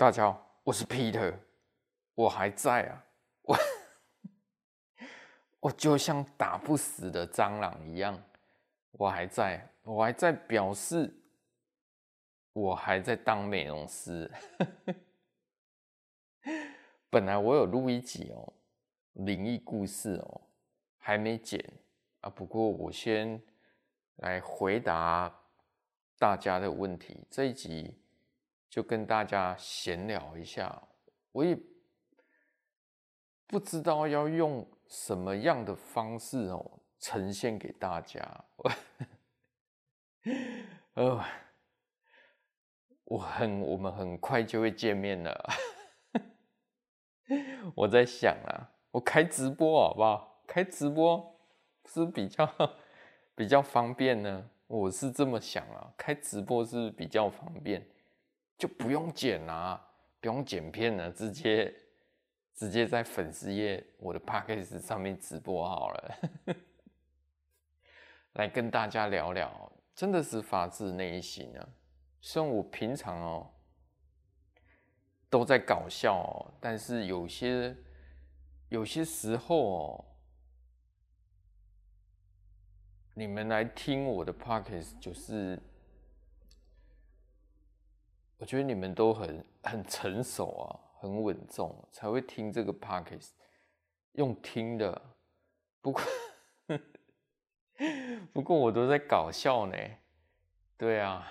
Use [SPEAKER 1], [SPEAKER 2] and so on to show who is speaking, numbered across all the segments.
[SPEAKER 1] 大家好，我是 Peter，我还在啊，我我就像打不死的蟑螂一样，我还在，我还在表示，我还在当美容师。本来我有录一集哦，灵异故事哦，还没剪啊。不过我先来回答大家的问题，这一集。就跟大家闲聊一下，我也不知道要用什么样的方式哦呈现给大家。呃，我很，我们很快就会见面了。我在想啊，我开直播好不好？开直播是比较比较方便呢。我是这么想啊，开直播是比较方便。就不用剪啊，不用剪片了，直接直接在粉丝页我的 podcast 上面直播好了，来跟大家聊聊，真的是发自内心啊。虽然我平常哦都在搞笑哦，但是有些有些时候哦，你们来听我的 podcast 就是。我觉得你们都很很成熟啊，很稳重，才会听这个 podcast，用听的。不过 不过我都在搞笑呢，对啊，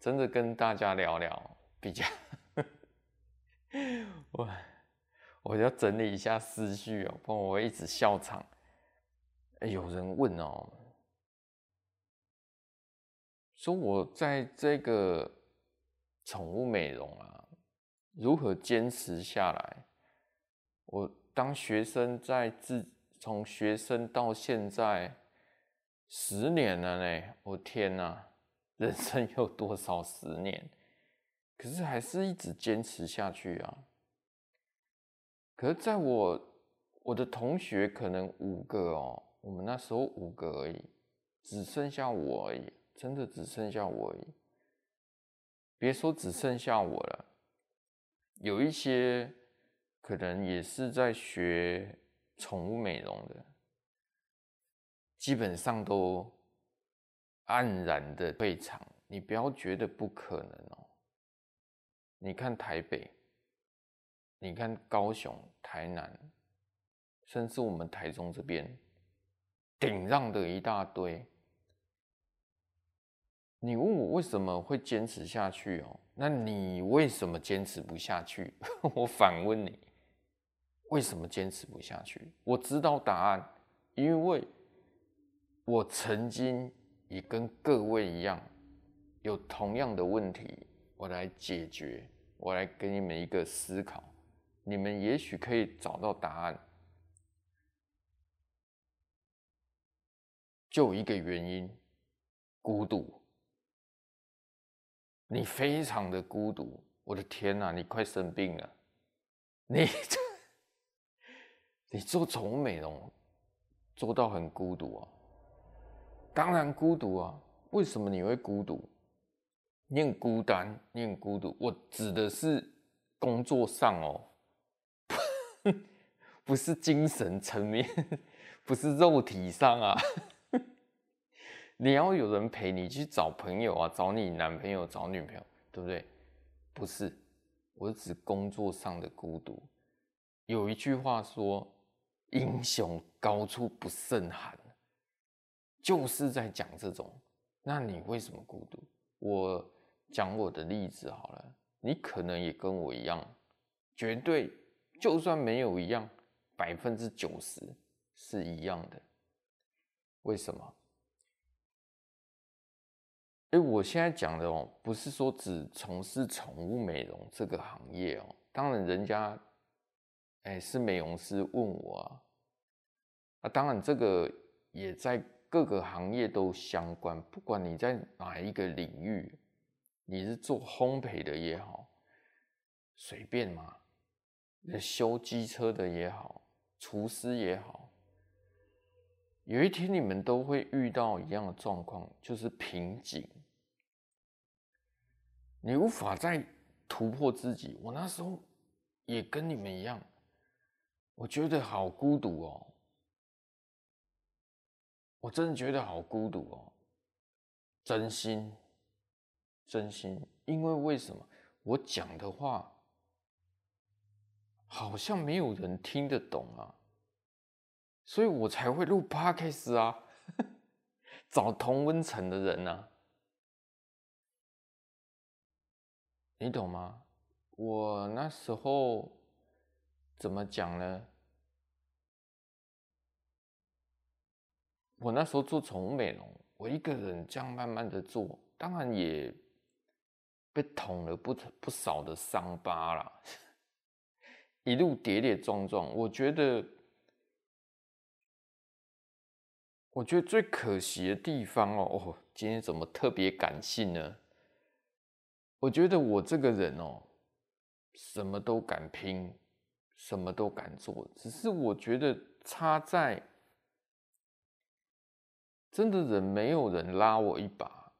[SPEAKER 1] 真的跟大家聊聊比较。我我要整理一下思绪哦，不然我一直笑场。欸，有人问哦，说我在这个。宠物美容啊，如何坚持下来？我当学生在自从学生到现在十年了呢，我天哪，人生有多少十年？可是还是一直坚持下去啊。可是在我我的同学可能五个哦，我们那时候五个而已，只剩下我而已，真的只剩下我而已。别说只剩下我了，有一些可能也是在学宠物美容的，基本上都黯然的退场。你不要觉得不可能哦。你看台北，你看高雄、台南，甚至我们台中这边，顶让的一大堆。你问我为什么会坚持下去哦？那你为什么坚持不下去？我反问你，为什么坚持不下去？我知道答案，因为我曾经也跟各位一样，有同样的问题，我来解决，我来给你们一个思考，你们也许可以找到答案。就一个原因，孤独。你非常的孤独，我的天哪，你快生病了！你你做宠物美容做到很孤独啊？当然孤独啊！为什么你会孤独？你很孤单，你很孤独。我指的是工作上哦，不是精神层面，不是肉体上啊。你要有人陪你去找朋友啊，找你男朋友、找女朋友，对不对？不是，我指工作上的孤独。有一句话说：“英雄高处不胜寒”，就是在讲这种。那你为什么孤独？我讲我的例子好了，你可能也跟我一样，绝对就算没有一样，百分之九十是一样的。为什么？哎，我现在讲的哦，不是说只从事宠物美容这个行业哦。当然，人家哎是美容师问我啊，啊，当然这个也在各个行业都相关。不管你在哪一个领域，你是做烘焙的也好，随便嘛，修机车的也好，厨师也好，有一天你们都会遇到一样的状况，就是瓶颈。你无法再突破自己。我那时候也跟你们一样，我觉得好孤独哦，我真的觉得好孤独哦，真心，真心，因为为什么？我讲的话好像没有人听得懂啊，所以我才会录 Podcast 啊，找同温层的人啊。你懂吗？我那时候怎么讲呢？我那时候做宠物美容，我一个人这样慢慢的做，当然也被捅了不不少的伤疤啦，一路跌跌撞撞。我觉得，我觉得最可惜的地方哦，哦，今天怎么特别感性呢？我觉得我这个人哦，什么都敢拼，什么都敢做，只是我觉得差在，真的人没有人拉我一把，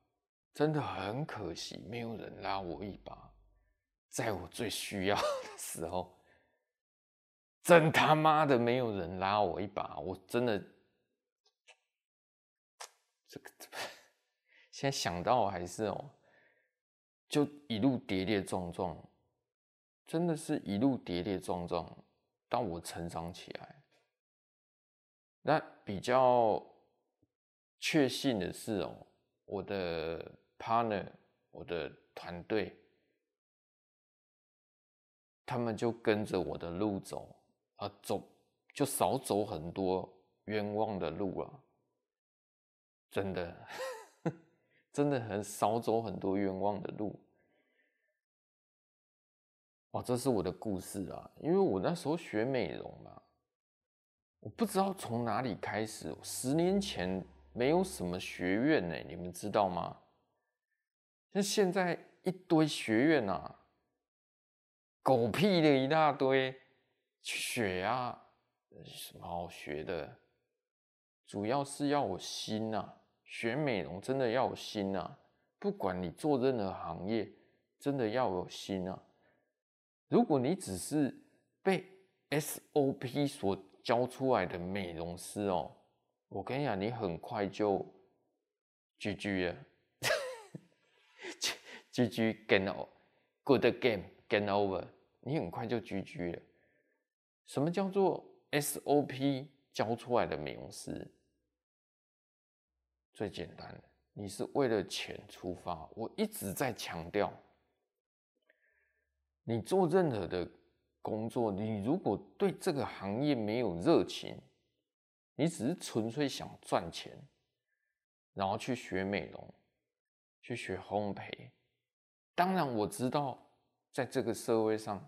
[SPEAKER 1] 真的很可惜，没有人拉我一把，在我最需要 的时候，真他妈的没有人拉我一把，我真的，这个 现在想到还是哦。就一路跌跌撞撞，真的是一路跌跌撞撞，到我成长起来。那比较确信的是哦，我的 partner，我的团队，他们就跟着我的路走，啊，走就少走很多冤枉的路了，真的。真的很少走很多冤枉的路，哦，这是我的故事啊！因为我那时候学美容嘛，我不知道从哪里开始。十年前没有什么学院呢，你们知道吗？像现在一堆学院啊，狗屁的一大堆，学啊，什么好学的？主要是要我心啊。学美容真的要有心啊！不管你做任何行业，真的要有心啊！如果你只是被 SOP 所教出来的美容师哦，我跟你讲，你很快就 GG 了，GG game over，good game game over，你很快就 GG 了。什么叫做 SOP 教出来的美容师？最简单，你是为了钱出发。我一直在强调，你做任何的工作，你如果对这个行业没有热情，你只是纯粹想赚钱，然后去学美容，去学烘焙。当然，我知道在这个社会上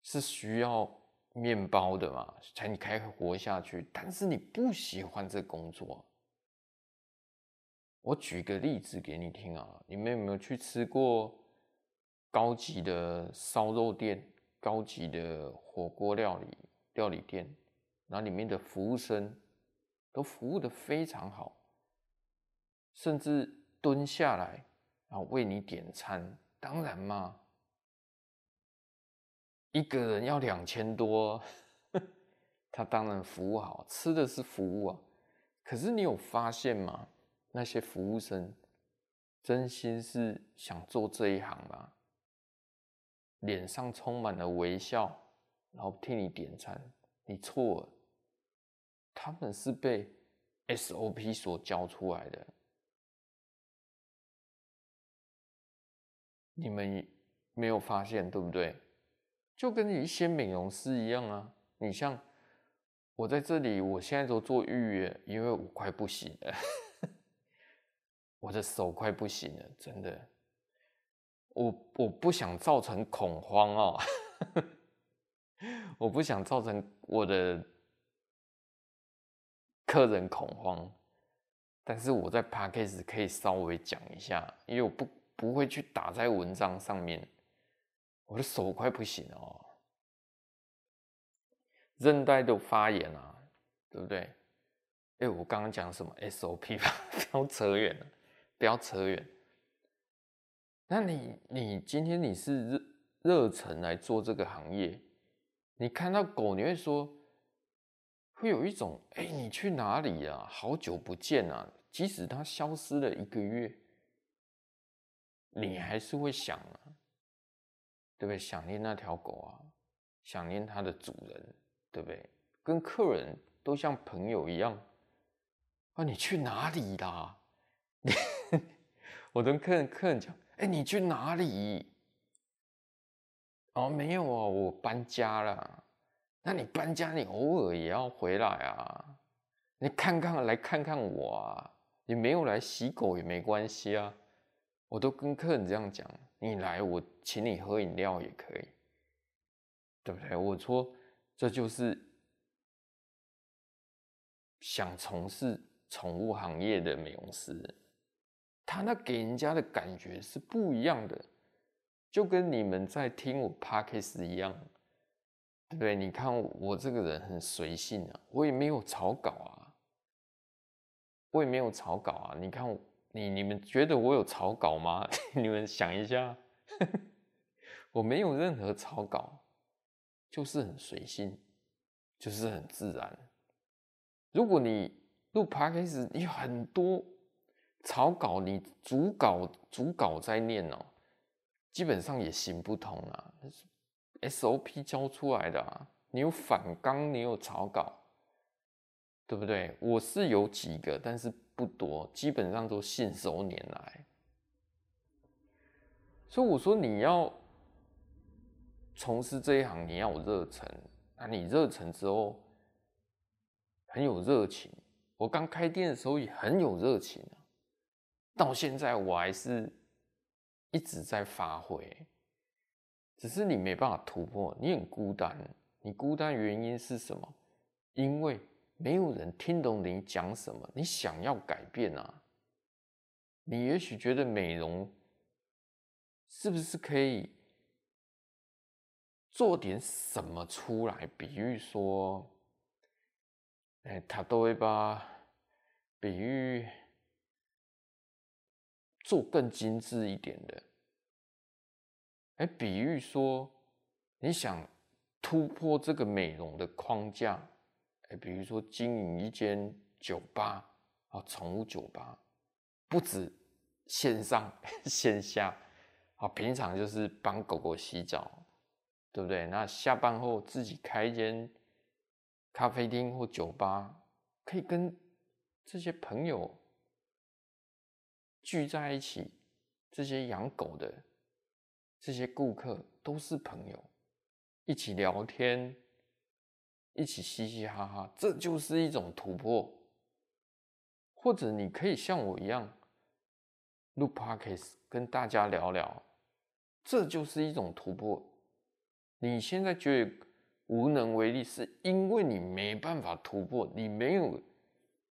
[SPEAKER 1] 是需要。面包的嘛，才你可以活下去。但是你不喜欢这工作，我举个例子给你听啊。你们有没有去吃过高级的烧肉店、高级的火锅料理料理店？然后里面的服务生都服务的非常好，甚至蹲下来然后为你点餐。当然嘛。一个人要两千多，他当然服务好，吃的是服务啊。可是你有发现吗？那些服务生真心是想做这一行吗？脸上充满了微笑，然后替你点餐。你错了，他们是被 SOP 所教出来的。你们没有发现，对不对？就跟一些美容师一样啊，你像我在这里，我现在都做预约，因为我快不行了，我的手快不行了，真的，我我不想造成恐慌哦，我不想造成我的客人恐慌，但是我在 Podcast 可以稍微讲一下，因为我不不会去打在文章上面。我的手快不行了哦，韧带都发炎了，对不对？哎，我刚刚讲什么 SOP 吧？不要扯远了，不要扯远。那你你今天你是热热忱来做这个行业，你看到狗，你会说，会有一种哎、你去哪里啊？好久不见啊！即使它消失了一个月，你还是会想啊，对不对？想念那条狗啊，想念它的主人，对不对？跟客人都像朋友一样啊！你去哪里啦？我跟客人客人讲。哎，你去哪里？哦，没有啊，我搬家了。那你搬家，你偶尔也要回来啊。你看看，来看看我啊。你没有来洗狗也没关系啊。我都跟客人这样讲，你来，我请你喝饮料也可以，对不对？我说，这就是想从事宠物行业的美容师。他那给人家的感觉是不一样的，就跟你们在听我 Podcast 一样，对不对？你看我这个人很随性啊，我也没有草稿啊，我也没有草稿啊。你看你你们觉得我有草稿吗？你们想一下，我没有任何草稿，就是很随性，就是很自然。如果你录 Podcast，你有很多。草稿你逐稿逐稿在念哦，基本上也行不通啊。SOP 教出来的啊，你有反纲，你有草稿，对不对？我是有几个，但是不多，基本上都信手拈来。所以我说你要从事这一行，你要有热忱。那你热忱之后很有热情。我刚开店的时候也很有热情啊。到现在我还是一直在发挥，只是你没办法突破，你很孤单。你孤单原因是什么？因为没有人听懂你讲什么。你想要改变啊？你也许觉得美容是不是可以做点什么出来？比喻说，哎，他都会把比喻。做更精致一点的，哎，比喻说你想突破这个美容的框架，哎，比如说经营一间酒吧啊，宠物酒吧，不止线上 线下，啊，平常就是帮狗狗洗澡，对不对？那下班后自己开一间咖啡厅或酒吧，可以跟这些朋友。聚在一起，这些养狗的这些顾客都是朋友，一起聊天，一起嘻嘻哈哈，这就是一种突破。或者你可以像我一样录 Podcast 跟大家聊聊，这就是一种突破。你现在觉得无能为力，是因为你没办法突破，你没有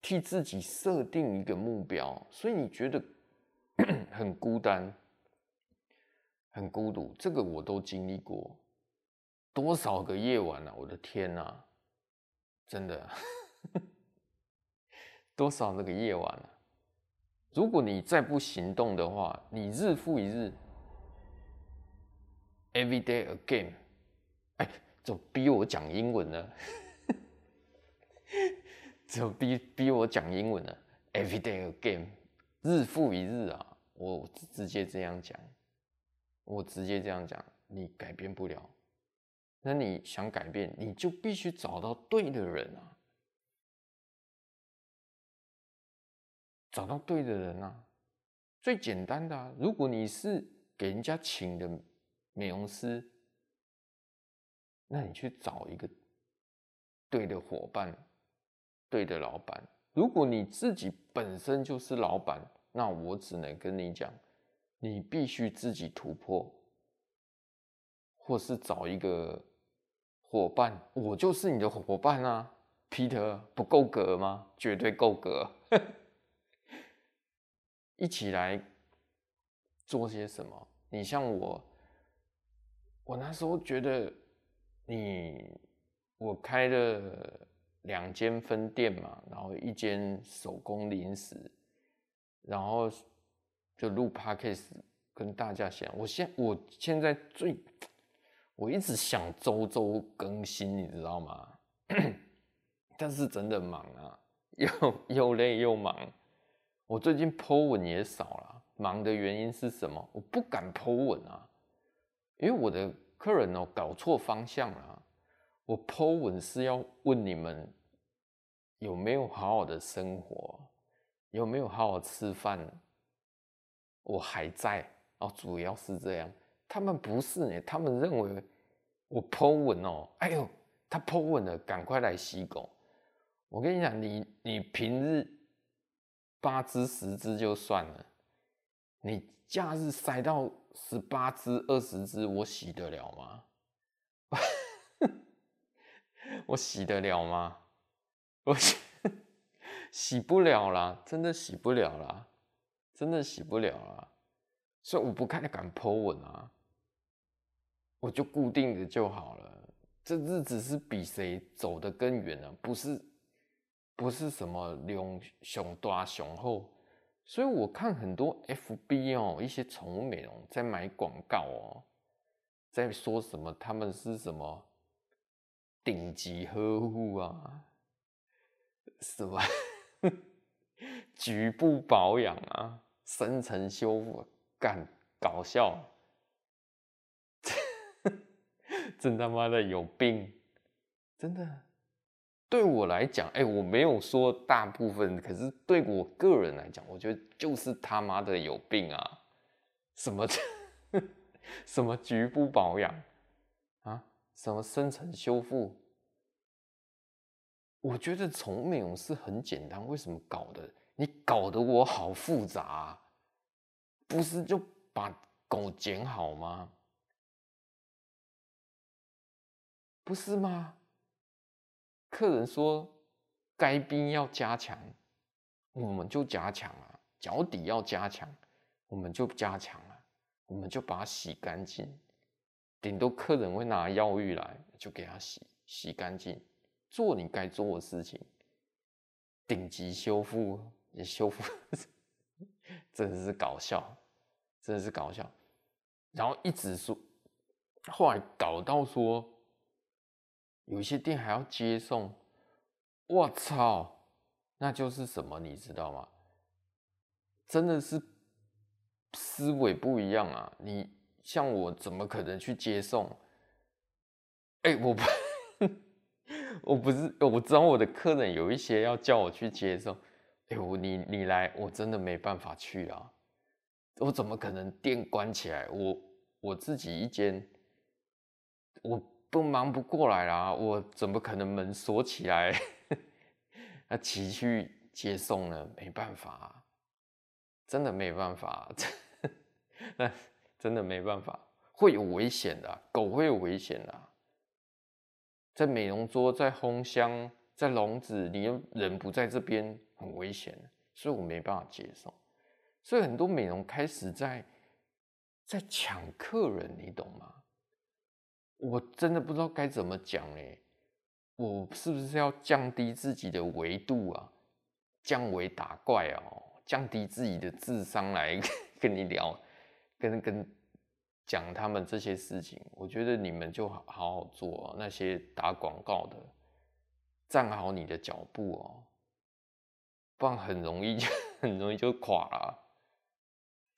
[SPEAKER 1] 替自己设定一个目标，所以你觉得。很孤单，很孤独，这个我都经历过，多少个夜晚啊！我的天啊，真的，多少那个夜晚啊！如果你再不行动的话，你日复一日，every day again，怎么逼我讲英文呢？怎么逼逼我讲英文呢？every day again，日复一日啊！我直接这样讲，我直接这样讲，你改变不了。那你想改变，你就必须找到对的人啊，找到对的人啊。最简单的啊，如果你是给人家请的美容师，那你去找一个对的伙伴，对的老板。如果你自己本身就是老板。那我只能跟你讲，你必须自己突破，或是找一个伙伴。我就是你的伙伴啊，Peter，不够格吗？绝对够格，一起来做些什么？你像我，我那时候觉得你，我开了两间分店嘛，然后一间手工零食。然后就录 Podcast，跟大家讲，我现我现在最，我一直想周周更新，你知道吗？但是真的忙啊，又又累又忙。我最近 po 文也少了，忙的原因是什么？我不敢 po 文啊，因为我的客人哦搞错方向了。我 po 文是要问你们有没有好好的生活，有没有好好吃饭？我还在哦，主要是这样。他们不是呢，他们认为我 po 文哦，哎呦，他 po 文了，赶快来洗狗。我跟你讲，你你平日八只十只就算了，你假日塞到十八只二十只，我洗得了吗？我洗得了吗？我 洗不了啦，真的洗不了啦，真的洗不了啦。所以我不太敢 po 文啊，我就固定的就好了。这日子是比谁走得更远啊，不是。不是什么量熊大熊厚，所以我看很多 FB 哦，一些宠物美容在买广告哦，在说什么他们是什么顶级呵护啊，什么局部保养啊，深层修复，干搞笑，真他妈的有病，真的。对我来讲，哎，我没有说大部分，可是对我个人来讲，我觉得就是他妈的有病啊！什么 什么局部保养啊，什么深层修复？我觉得宠物美容是很简单，为什么搞的？你搞得我好复杂，不是就把狗剪好吗？不是吗？客人说该冰要加强，我们就加强啊；脚底要加强，我们就加强啊；我们就把它洗干净。顶多客人会拿药浴来，就给他洗洗干净，做你该做的事情。顶级修复也修复，真的是搞笑，真的是搞笑。然后一直说，后来搞到说。有些店还要接送，我操，那就是什么，你知道吗？真的是思维不一样啊！你像我，怎么可能去接送？哎、我不，我不是，我知道我的客人有一些要叫我去接送，哎、欸，我你你来，我真的没办法去啊！我怎么可能店关起来？我我自己一间，我。都忙不过来啦，我怎么可能门锁起来？那骑去接送呢？没办法，真的没办法，那真的没办法，会有危险的，狗会有危险的，在美容桌，在烘箱，在笼子，你人不在这边，很危险，所以我没办法接送，所以很多美容开始在在抢客人，你懂吗？我真的不知道该怎么讲哎，我是不是要降低自己的维度啊？降维打怪哦，降低自己的智商来 跟你聊，跟跟讲他们这些事情。我觉得你们就好好好做哦，那些打广告的，站好你的脚步哦，不然很容易就 很容易就垮了，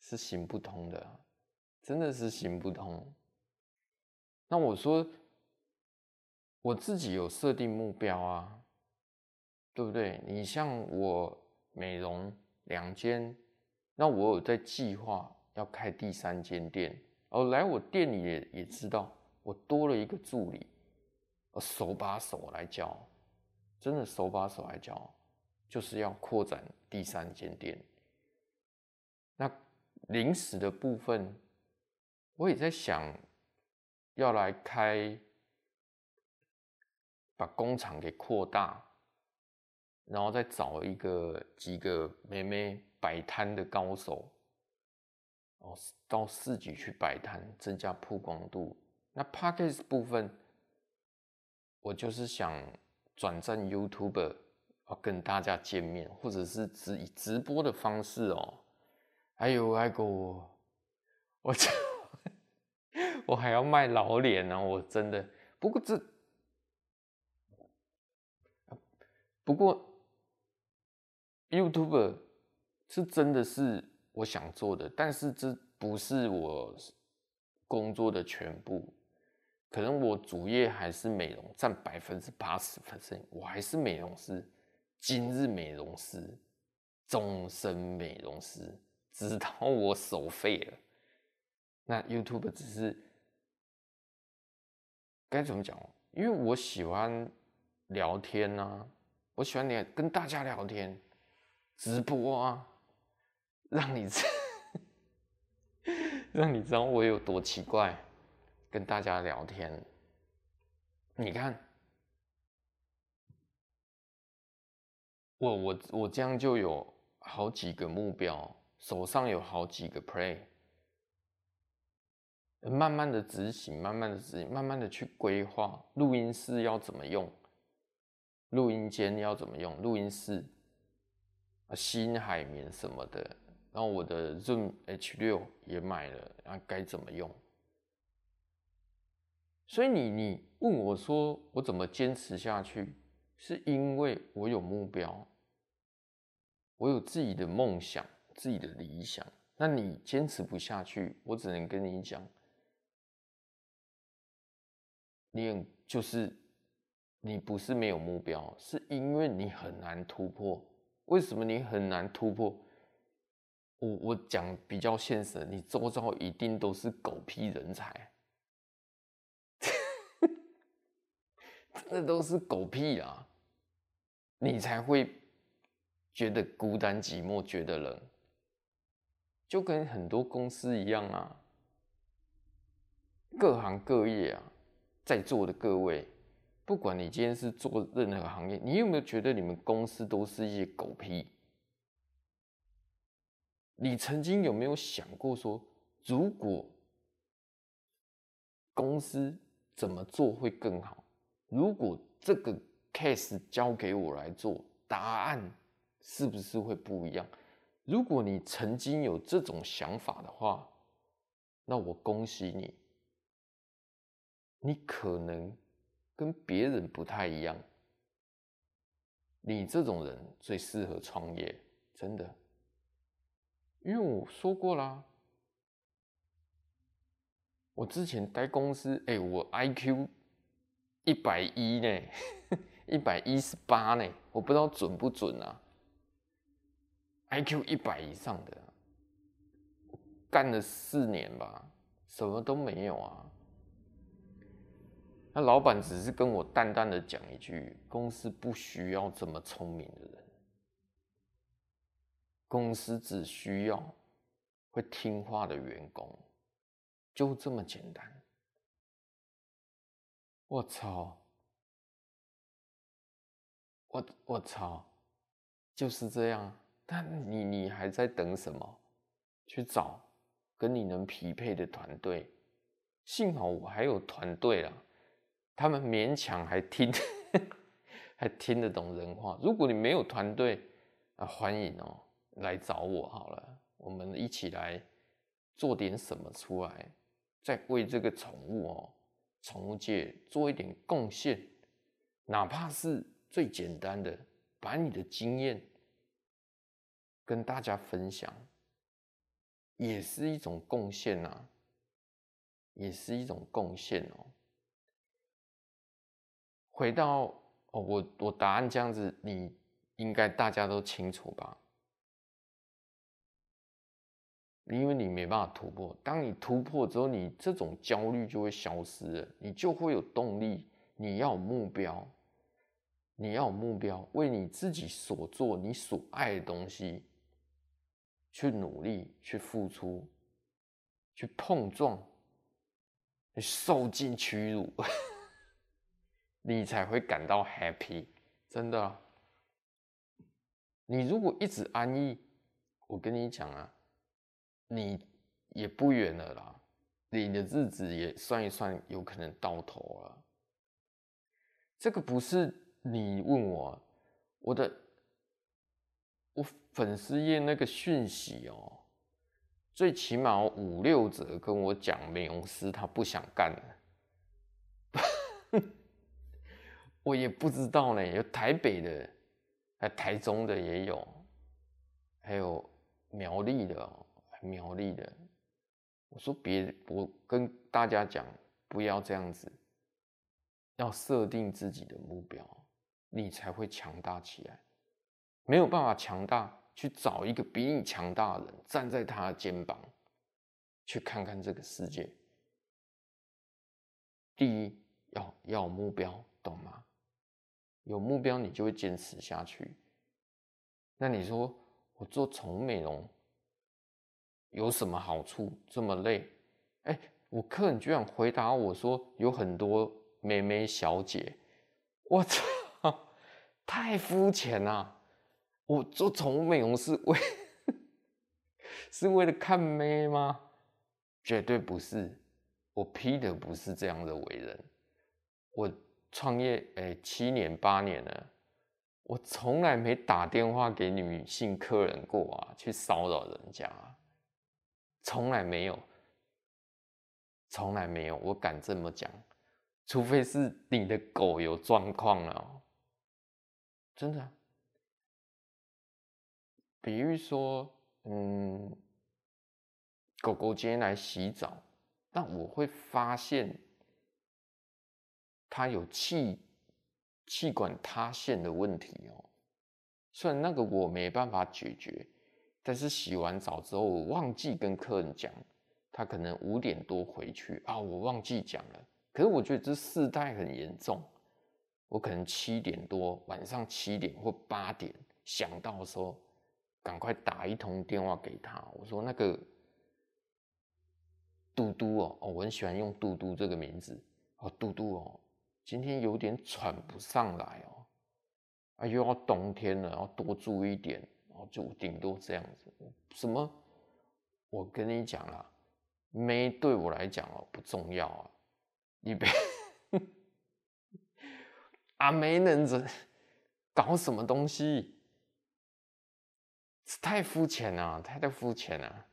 [SPEAKER 1] 是行不通的，真的是行不通。那我说，我自己有设定目标啊，对不对？你像我美容两间，那我有在计划要开第三间店。哦，来我店里也也知道，我多了一个助理，手把手来教，真的手把手来教，就是要扩展第三间店。那零食的部分，我也在想。要来开，把工厂给扩大，然后再找一个几个妹妹摆摊的高手，哦，到市集去摆摊，增加曝光度。那 Podcast 部分，我就是想转战 YOUTUBE 跟大家见面，或者是直以直播的方式哦。还有那个，我 我还要卖老脸呢，我真的。不过这，不过，YouTube 是真的是我想做的，但是这不是我工作的全部。可能我主业还是美容，占百分之八十的身我还是美容师，今日美容师，终身美容师，直到我手废了。那 YouTube 只是该怎么讲？因为我喜欢聊天啊，我喜欢聊跟大家聊天，直播啊，让你知，让你知道我有多奇怪。跟大家聊天，你看，我我我这样就有好几个目标，手上有好几个 play，慢慢的执行，慢慢的执行，慢慢的去规划录音室要怎么用，录音间要怎么用，录音室啊，新海绵什么的，然后我的 Zoom H6 也买了，然后该怎么用？所以你你问我说我怎么坚持下去，是因为我有目标，我有自己的梦想、自己的理想。那你坚持不下去，我只能跟你讲，你就是你不是没有目标，是因为你很难突破。为什么你很难突破？我我讲比较现实，你周遭一定都是狗屁人才。那都是狗屁啊！你才会觉得孤单寂寞，觉得冷，就跟很多公司一样啊。各行各业啊，在座的各位，不管你今天是做任何行业，你有没有觉得你们公司都是一些狗屁？你曾经有没有想过说，如果公司怎么做会更好？如果这个 case 交给我来做，答案是不是会不一样？如果你曾经有这种想法的话，那我恭喜你，你可能跟别人不太一样。你这种人最适合创业，真的，因为我说过啦，我之前待公司，哎，我 IQ。一百一呢，一百一十八呢，我不知道准不准啊。IQ 一百以上的，干了四年吧，什么都没有啊。那老板只是跟我淡淡的讲一句：公司不需要这么聪明的人，公司只需要会听话的员工，就这么简单。我操！我我操！就是这样。但你你还在等什么？去找跟你能匹配的团队。幸好我还有团队啦，他们勉强还听，还听得懂人话。如果你没有团队，啊，欢迎哦，来找我好了，我们一起来做点什么出来，再为这个宠物哦。宠物界做一点贡献，哪怕是最简单的，把你的经验跟大家分享，也是一种贡献呐，也是一种贡献哦。回到哦，我我答案这样子，你应该大家都清楚吧？因为你没办法突破，当你突破之后，你这种焦虑就会消失了，你就会有动力。你要有目标，你要有目标，为你自己所做、你所爱的东西去努力、去付出、去碰撞、你受尽屈辱，你才会感到 happy。真的，你如果一直安逸，我跟你讲啊。你也不远了啦，你的日子也算一算，有可能到头了。这个不是你问我，我的我粉丝页那个讯息哦，最起码五六则跟我讲美容师他不想干了。我也不知道呢，有台北的，还台中的也有，还有苗栗的，苗栗的。我说别，我跟大家讲，不要这样子，要设定自己的目标，你才会强大起来。没有办法强大，去找一个比你强大的人，站在他的肩膀，去看看这个世界。第一，要要有目标，懂吗？有目标，你就会坚持下去。那你说我做宠物美容有什么好处？这么累？哎，我客人居然回答我说有很多美眉小姐，我操，太肤浅了！我做宠物美容是为是为了看妹吗？绝对不是，我批的不是这样的为人，我。创业哎、七年八年了，我从来没打电话给女性客人过啊，去骚扰人家，从来没有，从来没有，我敢这么讲，除非是你的狗有状况了，真的。比如说，嗯，狗狗今天来洗澡，那我会发现。他有气气管塌陷的问题哦，虽然那个我没办法解决，但是洗完澡之后我忘记跟客人讲，他可能五点多回去啊，我忘记讲了。可是我觉得这事态很严重，我可能七点多晚上七点或八点想到说，赶快打一通电话给他，我说那个嘟嘟哦，哦，我很喜欢用嘟嘟这个名字哦，嘟嘟哦。今天有点喘不上来哦，啊，又要冬天了，要多注意一点，然后就顶多这样子。什么？我跟你讲啦，妹对我来讲哦不重要啊，你别 啊没能子搞什么东西，太肤浅了，太太肤浅了。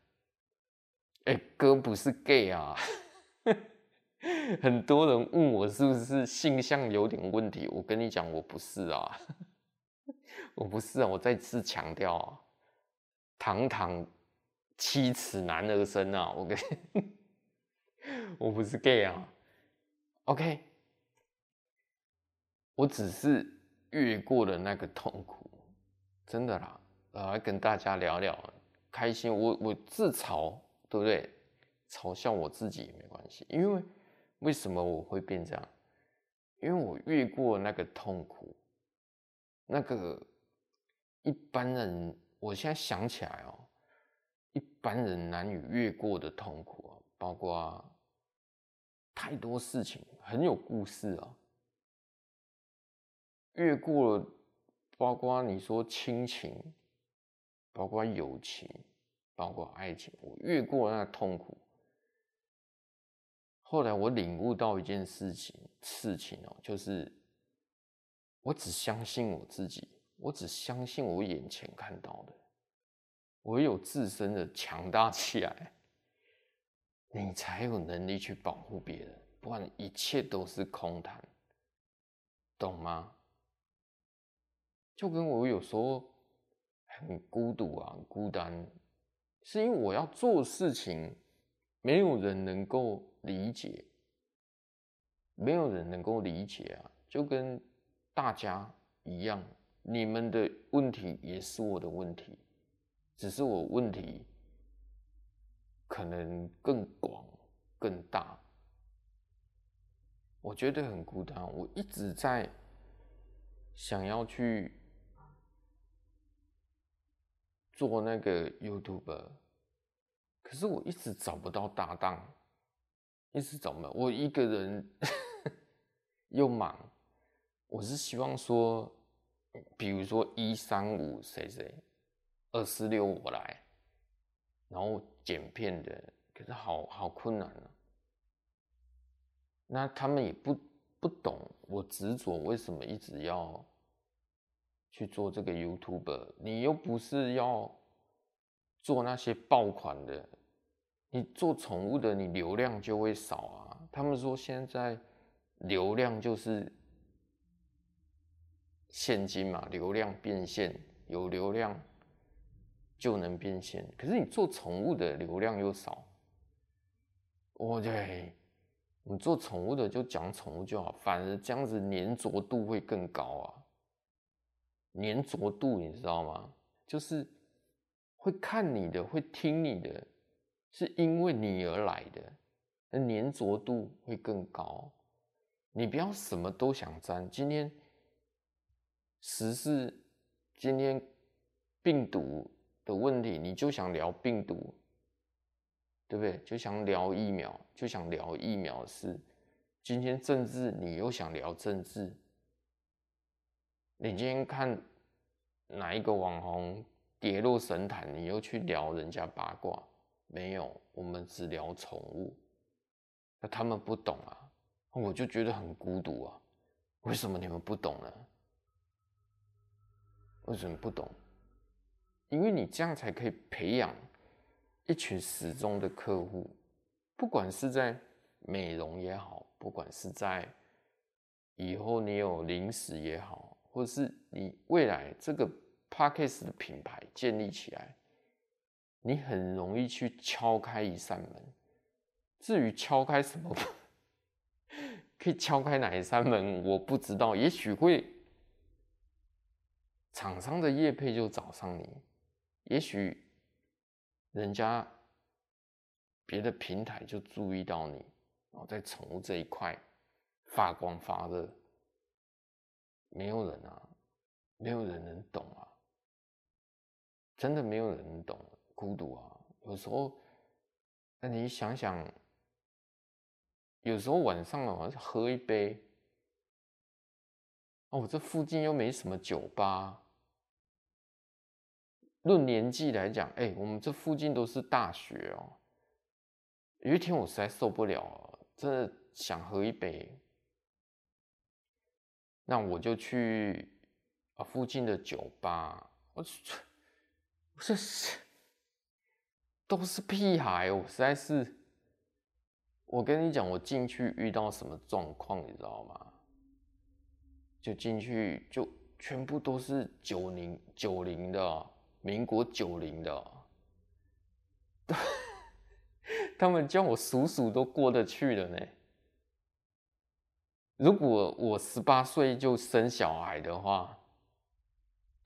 [SPEAKER 1] 哎、哥不是 gay 啊。很多人问我是不是性向有点问题，我跟你讲，我不是啊，我不是啊，我再次强调啊，堂堂七尺男儿身啊，我跟，我不是 gay 啊，OK，我只是越过了那个痛苦，真的啦，来跟大家聊聊，开心，我我自嘲，对不对？嘲笑我自己也没关系，因为。为什么我会变这样？因为我越过那个痛苦，那个一般人，我现在想起来哦，一般人难以越过的痛苦啊，包括太多事情，很有故事啊。越过了，包括你说亲情，包括友情，包括爱情，我越过那痛苦。后来我领悟到一件事情，事情哦，就是我只相信我自己，我只相信我眼前看到的，唯有自身的强大起来，你才有能力去保护别人，不然一切都是空谈，懂吗？就跟我有时候很孤独啊，孤单，是因为我要做事情，没有人能够。理解，没有人能够理解啊，就跟大家一样，你们的问题也是我的问题，只是我问题可能更广、更大。我觉得很孤单，我一直在想要去做那个 YouTuber，可是我一直找不到搭档。一直找不到，我一个人又忙。我是希望说，比如说一三五谁谁，二四六我来，然后剪片的，可是好好困难啊。那他们也不不懂我执着为什么一直要去做这个 YouTuber，你又不是要做那些爆款的。你做宠物的，你流量就会少啊。他们说现在流量就是现金嘛，流量变现，有流量就能变现。可是你做宠物的流量又少，我对，你做宠物的就讲宠物就好，反而这样子粘着度会更高啊。粘着度你知道吗？就是会看你的，会听你的，是因为你而来的，那粘着度会更高。你不要什么都想沾。今天时事，今天病毒的问题，你就想聊病毒，对不对？就想聊疫苗，就想聊疫苗的事。今天政治，你又想聊政治。你今天看哪一个网红跌落神坛，你又去聊人家八卦？没有，我们只聊宠物。那他们不懂啊，我就觉得很孤独啊。为什么你们不懂呢？为什么不懂？因为你这样才可以培养一群死忠的客户，不管是在美容也好，不管是在以后你有零食也好。或是你未来这个 Podcast 的品牌建立起来，你很容易去敲开一扇门。至于敲开什么门，可以敲开哪一扇门，我不知道。也许会厂商的业配就找上你，也许人家别的平台就注意到你，然后在宠物这一块发光发热。没有人啊，没有人能懂啊，真的没有人能懂孤独啊。有时候，那你想想，有时候晚上啊，喝一杯，哦，这附近又没什么酒吧。论年纪来讲，哎，我们这附近都是大学哦。有一天我实在受不了，真的想喝一杯。那我就去啊附近的酒吧，我 我这是都是屁孩，我实在是，我跟你讲，我进去遇到什么状况，你知道吗？就进去就全部都是九零九零的，民国九零的，他们叫我叔叔都过得去了呢。如果我十八岁就生小孩的话，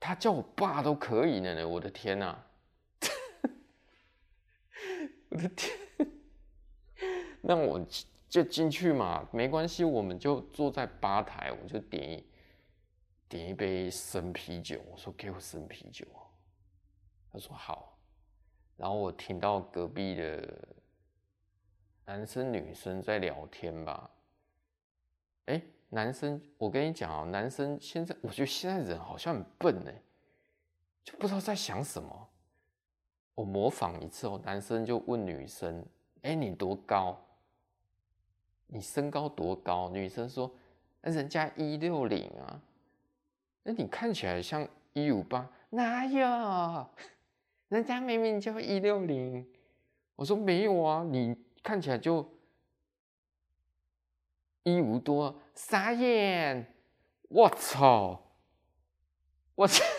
[SPEAKER 1] 他叫我爸都可以呢。我的天呐、我的天！那我就进去嘛，没关系，我们就坐在吧台，我就点一点一杯生啤酒。我说给我生啤酒，他说好。然后我听到隔壁的男生女生在聊天吧。哎，男生，我跟你讲啊，男生现在，我觉得现在人好像很笨哎，就不知道在想什么。我模仿一次哦，男生就问女生：“哎，你多高？你身高多高？”女生说：“那人家一六零啊。”那你看起来像一五八，哪有？人家明明就一六零。我说没有啊，你看起来就。一五多，傻眼！我操！我操！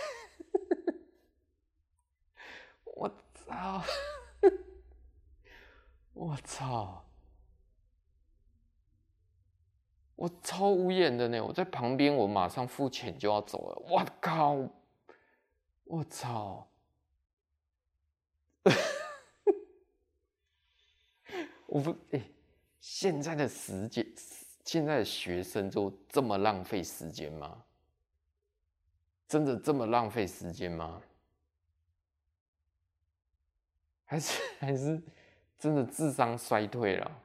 [SPEAKER 1] 啊！我操！我超无言的呢！我在旁边，我马上付钱就要走了。我靠！我操！我不，哎，现在的时间。现在的学生就这么浪费时间吗？真的这么浪费时间吗？还是 还是真的智商衰退了？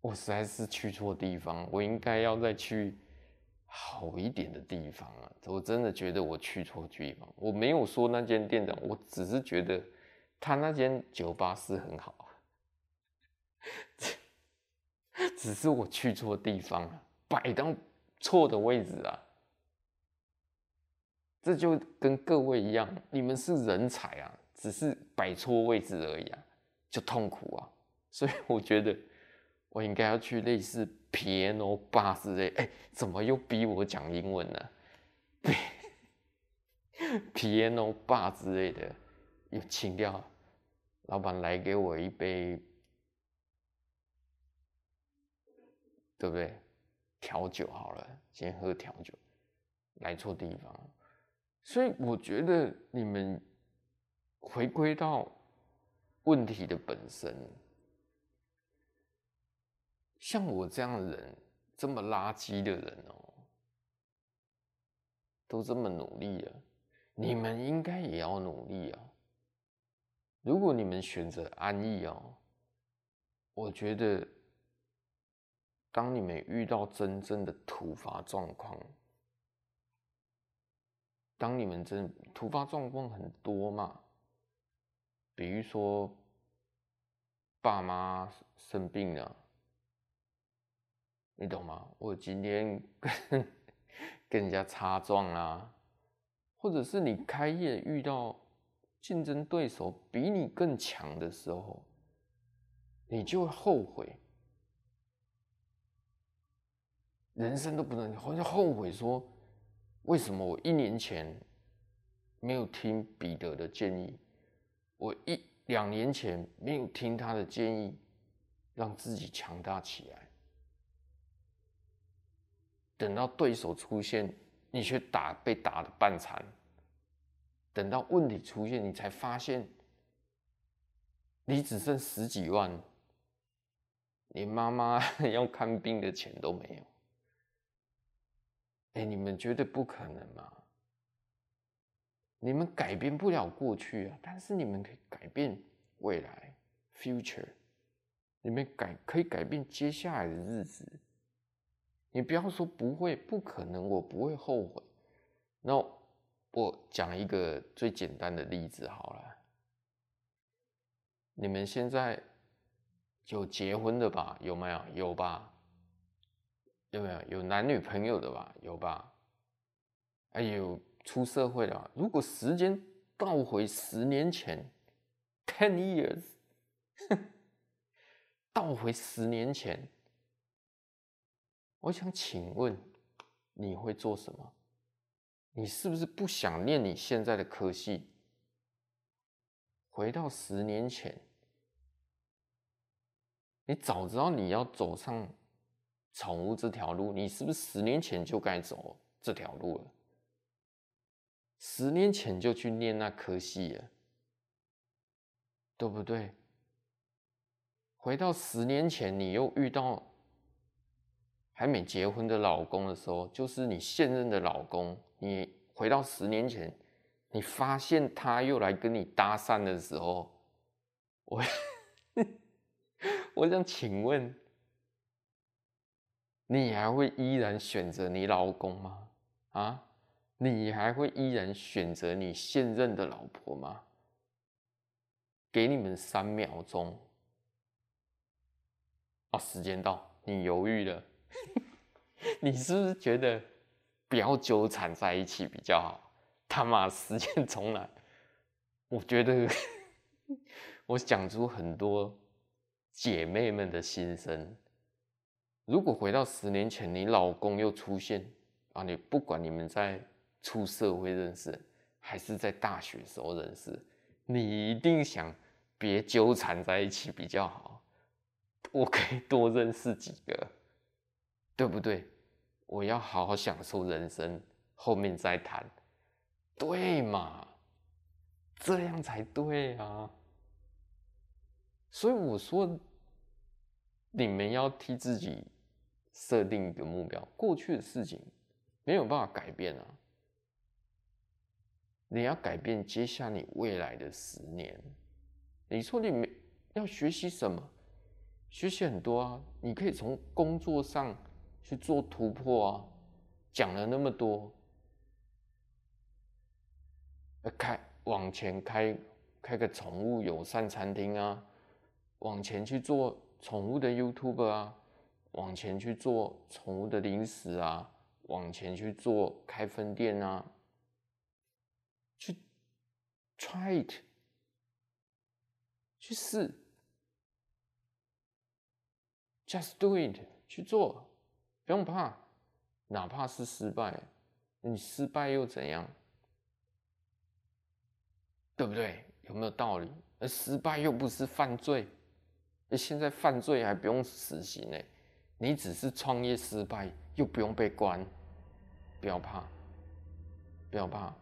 [SPEAKER 1] 我实在是去错地方，我应该要再去好一点的地方啊！我真的觉得我去错地方。我没有说那间店长，我只是觉得他那间酒吧是很好。只是我去错地方了，摆到错的位置啊！这就跟各位一样，你们是人才啊，只是摆错位置而已啊！就痛苦啊。所以我觉得我应该要去类似 Piano Bar 之类。哎，怎么又逼我讲英文呢？Piano Bar 之类的，有情调，老板来给我一杯，对不对？调酒好了，先喝调酒，来错地方。所以我觉得你们回归到问题的本身，像我这样的人，这么垃圾的人哦，都这么努力了，你们应该也要努力啊。如果你们选择安逸哦，我觉得当你们遇到真正的突发状况，当你们真突发状况很多嘛，比如说爸妈生病了，你懂吗？我今天跟跟人家擦撞啊，或者是你开业遇到竞争对手比你更强的时候，你就会后悔，人生都不能好像后悔说。为什么我一年前没有听彼得的建议？我一两年前没有听他的建议，让自己强大起来。等到对手出现，你却打被打的半残。等到问题出现，你才发现你只剩十几万，连妈妈 要看病的钱都没有。哎，你们觉得不可能吗？你们改变不了过去啊，但是你们可以改变未来 （future）。你们改可以改变接下来的日子。你不要说不会、不可能，我不会后悔。那我讲一个最简单的例子好了。你们现在有结婚的吧？有没有？有吧？有没有有男女朋友的吧？有吧？还有出社会了？如果时间倒回十年前，ten years，倒回十年前，我想请问你会做什么？你是不是不想念你现在的科系？回到十年前，你早知道你要走上。宠物这条路，你是不是十年前就该走这条路了？十年前就去念那科系了，对不对？回到十年前，你又遇到还没结婚的老公的时候，就是你现任的老公。你回到十年前，你发现他又来跟你搭讪的时候，我 我想请问。你还会依然选择你老公吗？啊，你还会依然选择你现任的老婆吗？给你们三秒钟。啊，时间到，你犹豫了。你是不是觉得不要纠缠在一起比较好？他妈，时间 重来。我觉得我讲出很多姐妹们的心声。如果回到十年前，你老公又出现啊，你不管你们在出社会认识，还是在大学时候认识，你一定想别纠缠在一起比较好。我可以多认识几个，对不对？我要好好享受人生，后面再谈，对嘛？这样才对啊。所以我说。你们要替自己设定一个目标，过去的事情没有办法改变啊。你要改变接下你未来的十年。你说你没要学习什么？学习很多啊，你可以从工作上去做突破啊。讲了那么多，开往前开开个宠物友善餐厅啊，往前去做。宠物的 YouTube 啊，往前去做宠物的零食啊，往前去做开分店啊，去 try it，去试，，just do it，去做，不用怕，哪怕是失败，你失败又怎样？对不对？有没有道理？而失败又不是犯罪，而现在犯罪还不用死刑呢，你只是创业失败，又不用被关，不要怕，不要怕。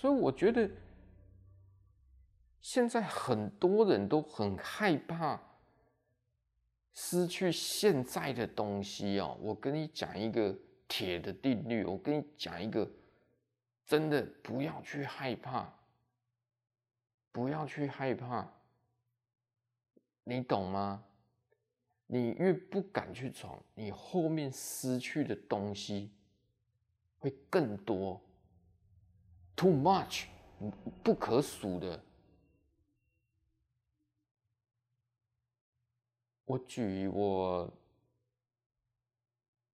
[SPEAKER 1] 所以我觉得，现在很多人都很害怕失去现在的东西哦。我跟你讲一个铁的定律，我跟你讲一个，真的不要去害怕。不要去害怕，你懂吗？你越不敢去闯，你后面失去的东西会更多，too much，不可数的。我举我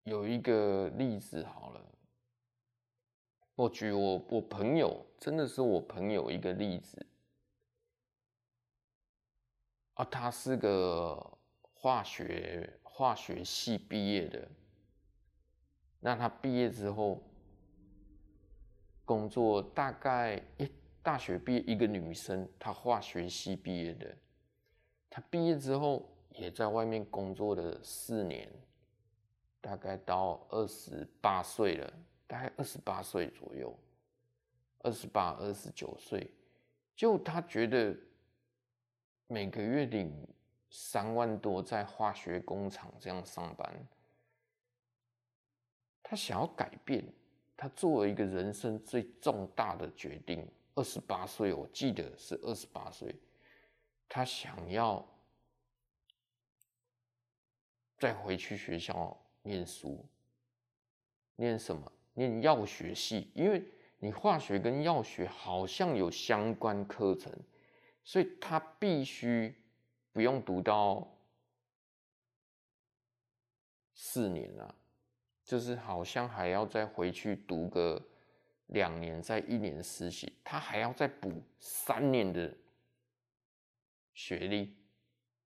[SPEAKER 1] 有一个例子好了，我举我我朋友，真的是我朋友一个例子。啊，他是个化学化学系毕业的。那他毕业之后，工作大概一大学毕业一个女生，她化学系毕业的。她毕业之后也在外面工作了四年，大概到二十八岁了，大概二十八岁左右，二十八、二十九岁，就他觉得。每个月领三万多，在化学工厂这样上班。他想要改变，他做了一个人生最重大的决定。二十八岁，我记得是二十八岁，他想要再回去学校念书。念什么？念药学系，因为你化学跟药学好像有相关课程。所以他必须不用读到四年了，就是好像还要再回去读个两年，再一年实习，他还要再补三年的学历，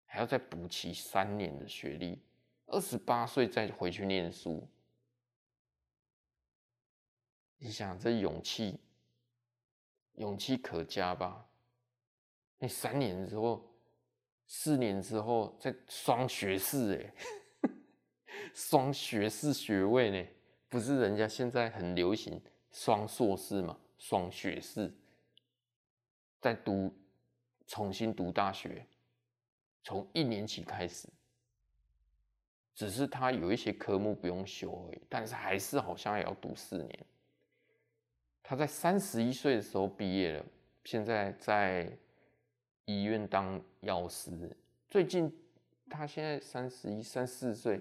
[SPEAKER 1] 还要再补齐三年的学历，二十八岁再回去念书，你想这勇气，勇气可嘉吧？那三年之后，四年之后再双学士哎，双学士学位呢？不是人家现在很流行双硕士嘛？双学士，在读，重新读大学，从一年级开始，只是他有一些科目不用修而已，但是还是好像也要读四年。他在三十一岁的时候毕业了，现在在。医院当药师，最近他现在三十一、三四岁，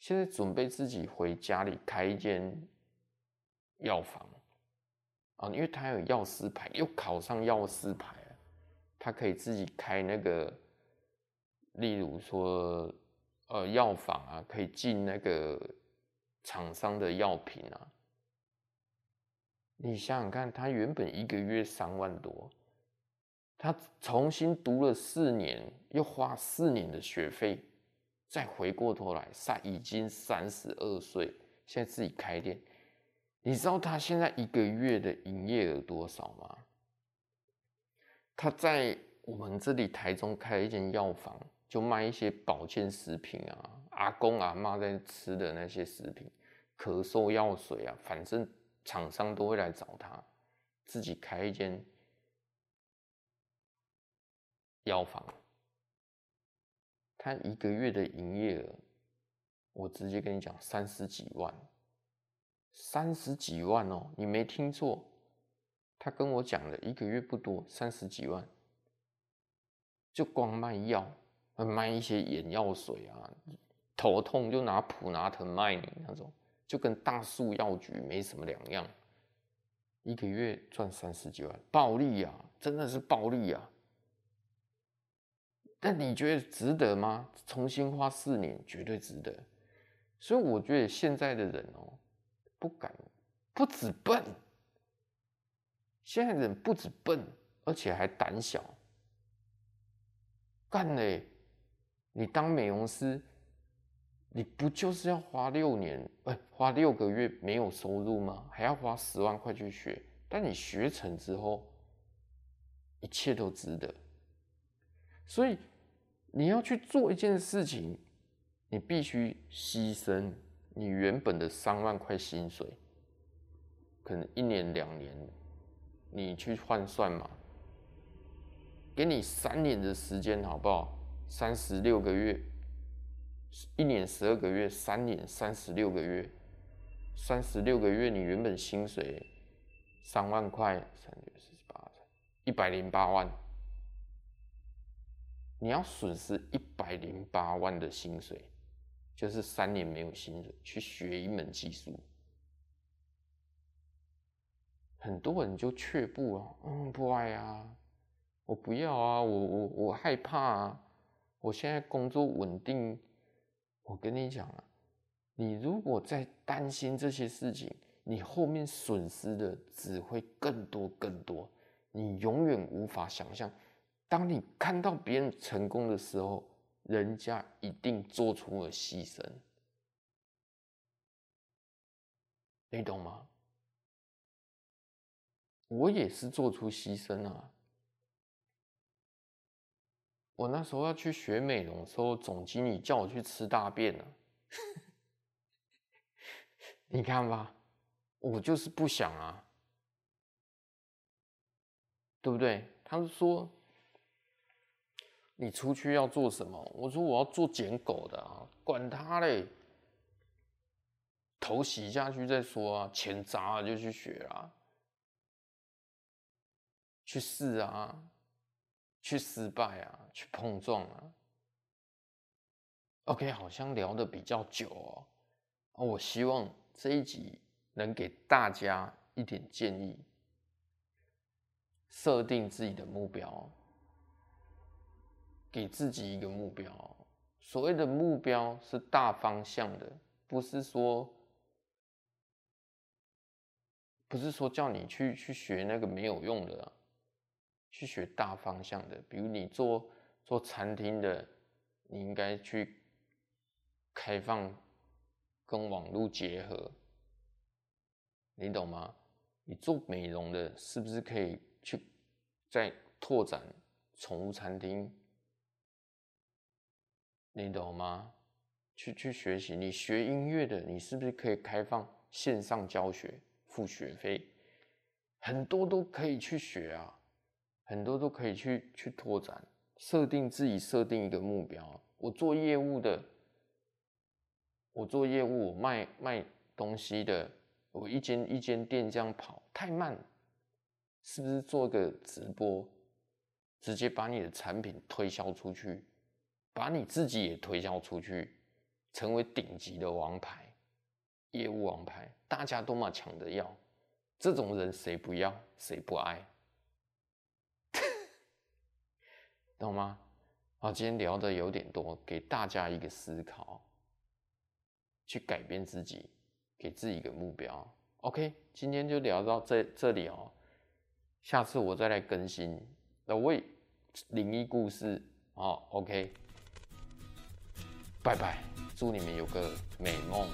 [SPEAKER 1] 现在准备自己回家里开一间药房啊，因为他有药师牌，又考上药师牌了，他可以自己开那个，例如说呃药房啊，可以进那个厂商的药品啊。你想想看，他原本一个月三万多。他重新读了四年，又花四年的学费，再回过头来，三已经三十二岁，现在自己开店。你知道他现在一个月的营业额多少吗？他在我们这里台中开了一间药房，就卖一些保健食品啊，阿公阿妈在吃的那些食品，咳嗽药水啊，反正厂商都会来找他，自己开一间。药房，他一个月的营业额，我直接跟你讲，三十几万，三十几万哦，你没听错，他跟我讲的一个月不多，三十几万，就光卖药，卖一些眼药水啊，头痛就拿普拿疼卖你那种，就跟大树药局没什么两样，一个月赚三十几万，暴利啊，真的是暴利啊！但你觉得值得吗？重新花四年，绝对值得。所以我觉得现在的人哦，不敢，不止笨，现在人不止笨，而且还胆小。干嘞！你当美容师，你不就是要花六年，呃，花六个月没有收入吗？还要花十万块去学，但你学成之后，一切都值得。所以你要去做一件事情，你必须牺牲你原本的三万块薪水，可能一年两年，你去换算嘛，给你三年的时间好不好？三十六个月。一年十二个月，三年三十六个月，三十六个月，你原本薪水三万块，三六四十八，一百零八万，你要损失一百零八万的薪水，就是三年没有薪水去学一门技术，很多人就却步了，嗯，不爱啊，我不要啊，我我我害怕啊，我现在工作稳定。我跟你讲啊，你如果在担心这些事情，你后面损失的只会更多更多。你永远无法想象，当你看到别人成功的时候，人家一定做出了牺牲。你懂吗？我也是做出牺牲啊。我那时候要去学美容的时候，总经理叫我去吃大便了。你看吧，我就是不想啊，对不对？他们说你出去要做什么？我说我要做捡狗的啊，管他嘞，头洗下去再说啊，钱砸了就去学啊，去试啊。去失败啊，去碰撞啊。OK，好像聊得比较久哦。我希望这一集能给大家一点建议，设定自己的目标，给自己一个目标。所谓的目标是大方向的，不是说，不是说叫你去去学那个没有用的啊。去学大方向的，比如你做做餐厅的，你应该去开放跟网络结合，你懂吗？你做美容的，是不是可以去再拓展宠物餐厅？你懂吗？去去学习，你学音乐的，你是不是可以开放线上教学，付学费？很多都可以去学啊。很多都可以去去拓展，设定自己设定一个目标。我做业务的，我做业务，我卖卖东西的，我一间一间店这样跑太慢，是不是做个直播，直接把你的产品推销出去，把你自己也推销出去，成为顶级的王牌，业务王牌，大家都嘛抢着要，这种人谁不要，谁不爱？懂吗？好，今天聊的有点多，给大家一个思考，去改变自己，给自己一个目标。OK，今天就聊到这这里哦，下次我再来更新。那位灵异故事哦，OK，拜拜。祝你们有个美梦。